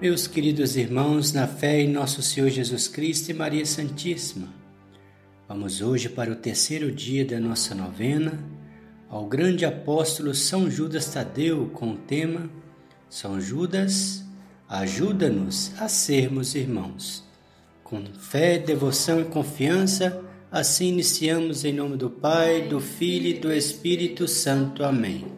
Meus queridos irmãos, na fé em nosso Senhor Jesus Cristo e Maria Santíssima, vamos hoje para o terceiro dia da nossa novena ao grande apóstolo São Judas Tadeu com o tema São Judas, ajuda-nos a sermos irmãos. Com fé, devoção e confiança, assim iniciamos em nome do Pai, do Filho e do Espírito Santo. Amém.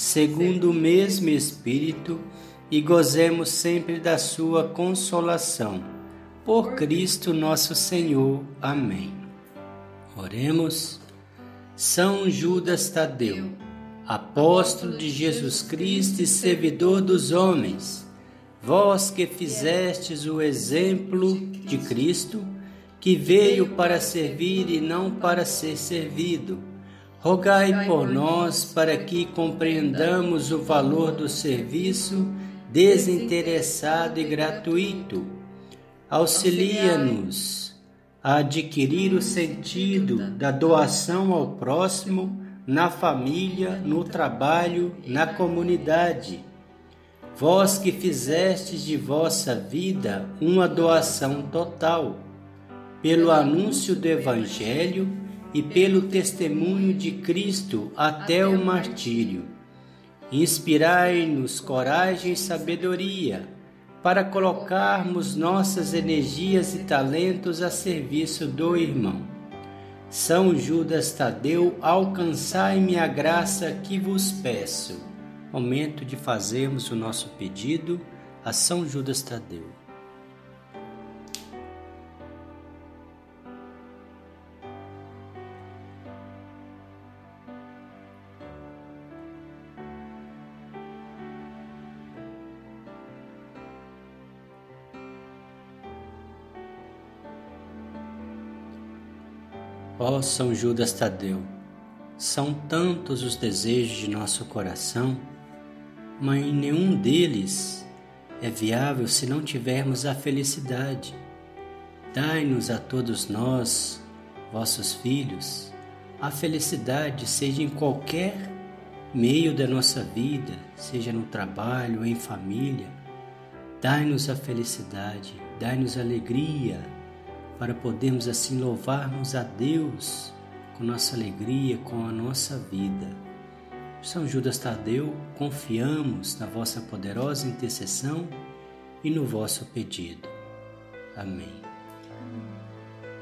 segundo o mesmo Espírito, e gozemos sempre da Sua consolação. Por Cristo nosso Senhor. Amém. Oremos. São Judas Tadeu, apóstolo de Jesus Cristo e servidor dos homens, vós que fizestes o exemplo de Cristo, que veio para servir e não para ser servido Rogai por nós para que compreendamos o valor do serviço desinteressado e gratuito. Auxilia-nos a adquirir o sentido da doação ao próximo, na família, no trabalho, na comunidade. Vós que fizestes de vossa vida uma doação total, pelo anúncio do Evangelho, e pelo testemunho de Cristo até o martírio. Inspirai-nos coragem e sabedoria para colocarmos nossas energias e talentos a serviço do irmão. São Judas Tadeu, alcançai-me a graça que vos peço. Momento de fazermos o nosso pedido a São Judas Tadeu. Ó oh, São Judas Tadeu, são tantos os desejos de nosso coração, mas nenhum deles é viável se não tivermos a felicidade. Dai-nos a todos nós, vossos filhos, a felicidade, seja em qualquer meio da nossa vida, seja no trabalho, em família. Dai-nos a felicidade, dai-nos alegria para podermos assim louvarmos a Deus com nossa alegria, com a nossa vida. São Judas Tadeu, confiamos na vossa poderosa intercessão e no vosso pedido. Amém.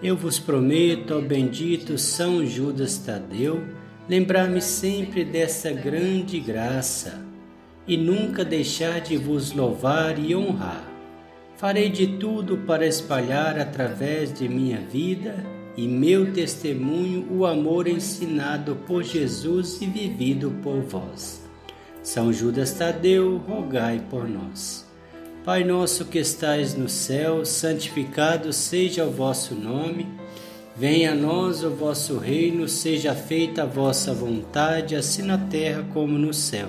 Eu vos prometo, ó bendito São Judas Tadeu, lembrar-me sempre dessa grande graça e nunca deixar de vos louvar e honrar Farei de tudo para espalhar através de minha vida e meu testemunho o amor ensinado por Jesus e vivido por vós. São Judas Tadeu, rogai por nós. Pai nosso que estais no céu, santificado seja o vosso nome. Venha a nós o vosso reino, seja feita a vossa vontade, assim na terra como no céu.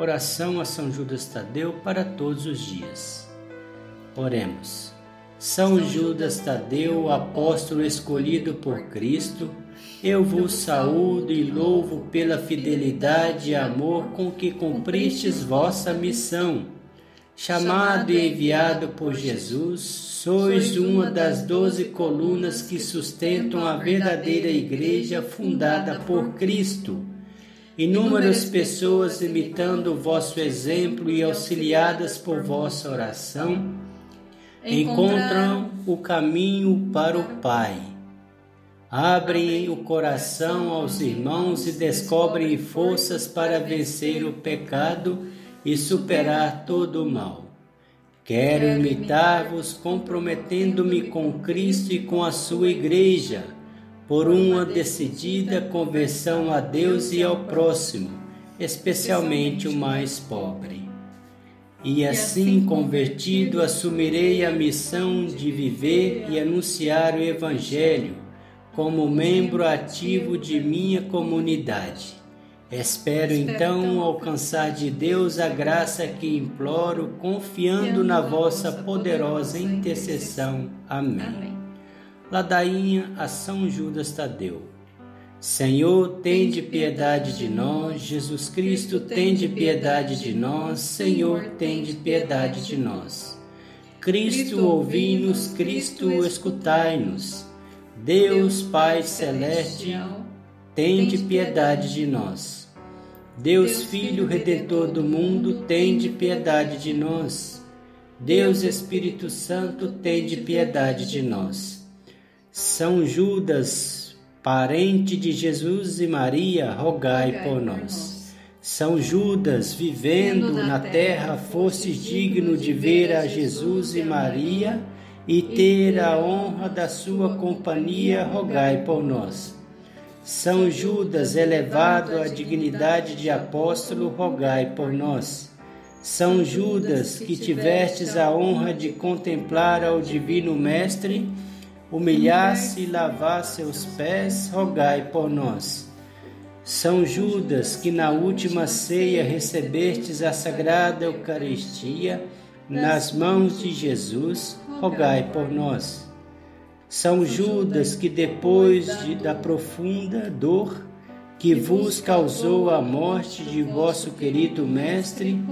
Oração a São Judas Tadeu para todos os dias. Oremos. São Judas Tadeu, apóstolo escolhido por Cristo, eu vos saúdo e louvo pela fidelidade e amor com que cumpristes vossa missão. Chamado e enviado por Jesus, sois uma das doze colunas que sustentam a verdadeira igreja fundada por Cristo. Inúmeras pessoas imitando o vosso exemplo e auxiliadas por vossa oração, encontram o caminho para o Pai. Abrem o coração aos irmãos e descobrem forças para vencer o pecado e superar todo o mal. Quero imitar-vos, comprometendo-me com Cristo e com a sua Igreja por uma decidida conversão a Deus e ao próximo, especialmente o mais pobre. E assim convertido, assumirei a missão de viver e anunciar o Evangelho como membro ativo de minha comunidade. Espero então alcançar de Deus a graça que imploro, confiando na vossa poderosa intercessão. Amém. Ladainha a São Judas Tadeu. Senhor, tende piedade de nós. Jesus Cristo, tende piedade de nós. Senhor, tende piedade de nós. Cristo, ouvi-nos. Cristo, escutai-nos. Deus Pai Celeste, tende piedade de nós. Deus Filho Redentor do mundo, tende piedade de nós. Deus Espírito Santo, tende piedade de nós. São Judas, parente de Jesus e Maria, rogai por nós. São Judas, vivendo na terra, fosse digno de ver a Jesus e Maria e ter a honra da sua companhia, rogai por nós. São Judas, elevado à dignidade de apóstolo, rogai por nós. São Judas, que tivestes a honra de contemplar ao Divino Mestre, humilhar-se e lavar seus pés, rogai por nós. São Judas, que na última ceia recebestes a sagrada Eucaristia nas mãos de Jesus, rogai por nós. São Judas, que depois de, da profunda dor que vos causou a morte de vosso querido Mestre,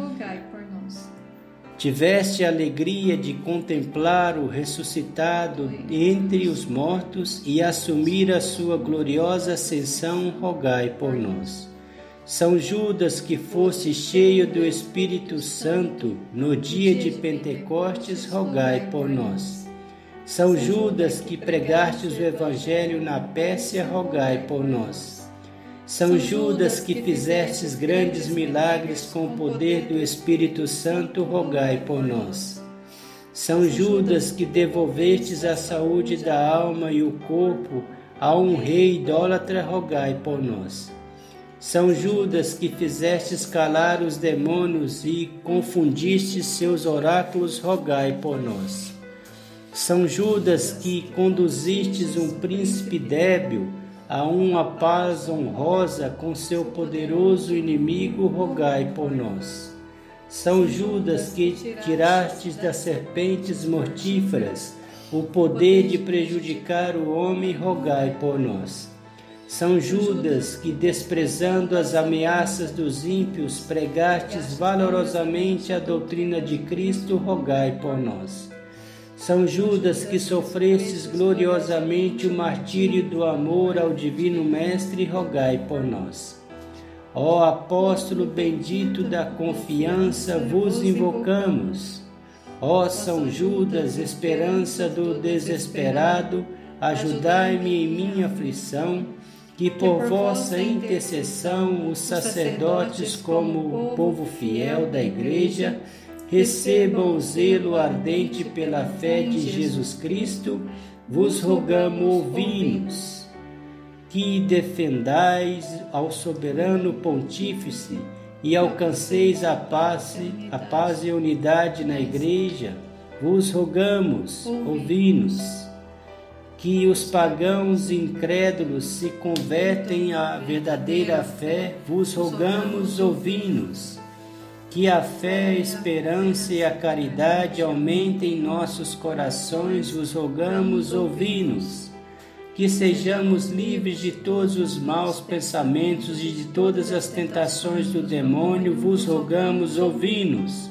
tiveste a alegria de contemplar o ressuscitado entre os mortos e assumir a sua gloriosa ascensão, rogai por nós. São Judas, que fosse cheio do Espírito Santo no dia de Pentecostes, rogai por nós. São Judas, que pregastes o Evangelho na Pérsia, rogai por nós. São Judas, que fizestes grandes milagres com o poder do Espírito Santo, rogai por nós. São Judas, que devolvestes a saúde da alma e o corpo a um rei idólatra, rogai por nós. São Judas, que fizestes calar os demônios e confundistes seus oráculos, rogai por nós. São Judas, que conduzistes um príncipe débil, a uma paz honrosa com seu poderoso inimigo, rogai por nós. São Judas, que tirastes das serpentes mortíferas o poder de prejudicar o homem, rogai por nós. São Judas, que desprezando as ameaças dos ímpios, pregastes valorosamente a doutrina de Cristo, rogai por nós. São Judas, que sofrestes gloriosamente o martírio do amor ao Divino Mestre, rogai por nós. Ó apóstolo bendito da confiança, vos invocamos. Ó São Judas, esperança do desesperado, ajudai-me em minha aflição, que por vossa intercessão os sacerdotes, como o povo fiel da Igreja, recebam o zelo ardente pela fé de Jesus Cristo, vos rogamos ouvi-nos, que defendais ao soberano pontífice e alcanceis a paz, a paz e a unidade na igreja, vos rogamos, ouvi-nos. Que os pagãos incrédulos se convertem à verdadeira fé, vos rogamos, ouvi-nos que a fé, a esperança e a caridade aumentem em nossos corações, vos rogamos, ouvi-nos. Que sejamos livres de todos os maus pensamentos e de todas as tentações do demônio, vos rogamos, ouvi-nos.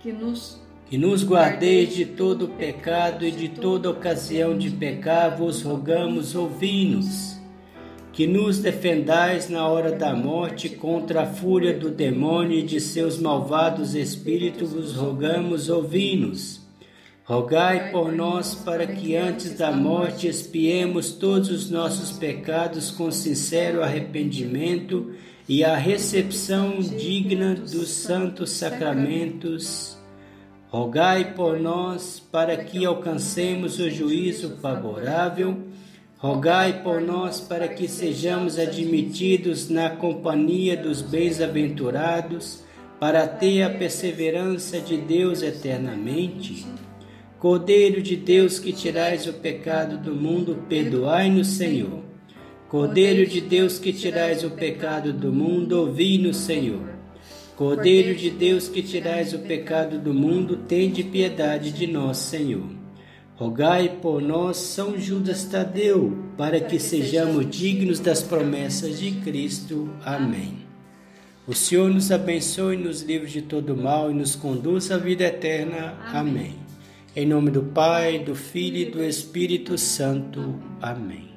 Que nos que nos guardeis de todo pecado e de toda ocasião de pecar, vos rogamos, ouvi-nos. Que nos defendais na hora da morte contra a fúria do demônio e de seus malvados espíritos, vos rogamos, ouvi-nos. Rogai por nós para que antes da morte expiemos todos os nossos pecados com sincero arrependimento e a recepção digna dos santos sacramentos. Rogai por nós para que alcancemos o juízo favorável. Rogai por nós para que sejamos admitidos na companhia dos bens-aventurados, para ter a perseverança de Deus eternamente. Cordeiro de Deus que tirais o pecado do mundo, perdoai-nos, Senhor. Cordeiro de Deus que tirais o pecado do mundo, ouvi-nos, Senhor. Cordeiro de Deus que tirais o pecado do mundo, tende piedade de nós, Senhor. Rogai por nós, São Judas Tadeu, para que sejamos dignos das promessas de Cristo. Amém. O Senhor nos abençoe, nos livre de todo mal e nos conduz à vida eterna. Amém. Em nome do Pai, do Filho e do Espírito Santo. Amém.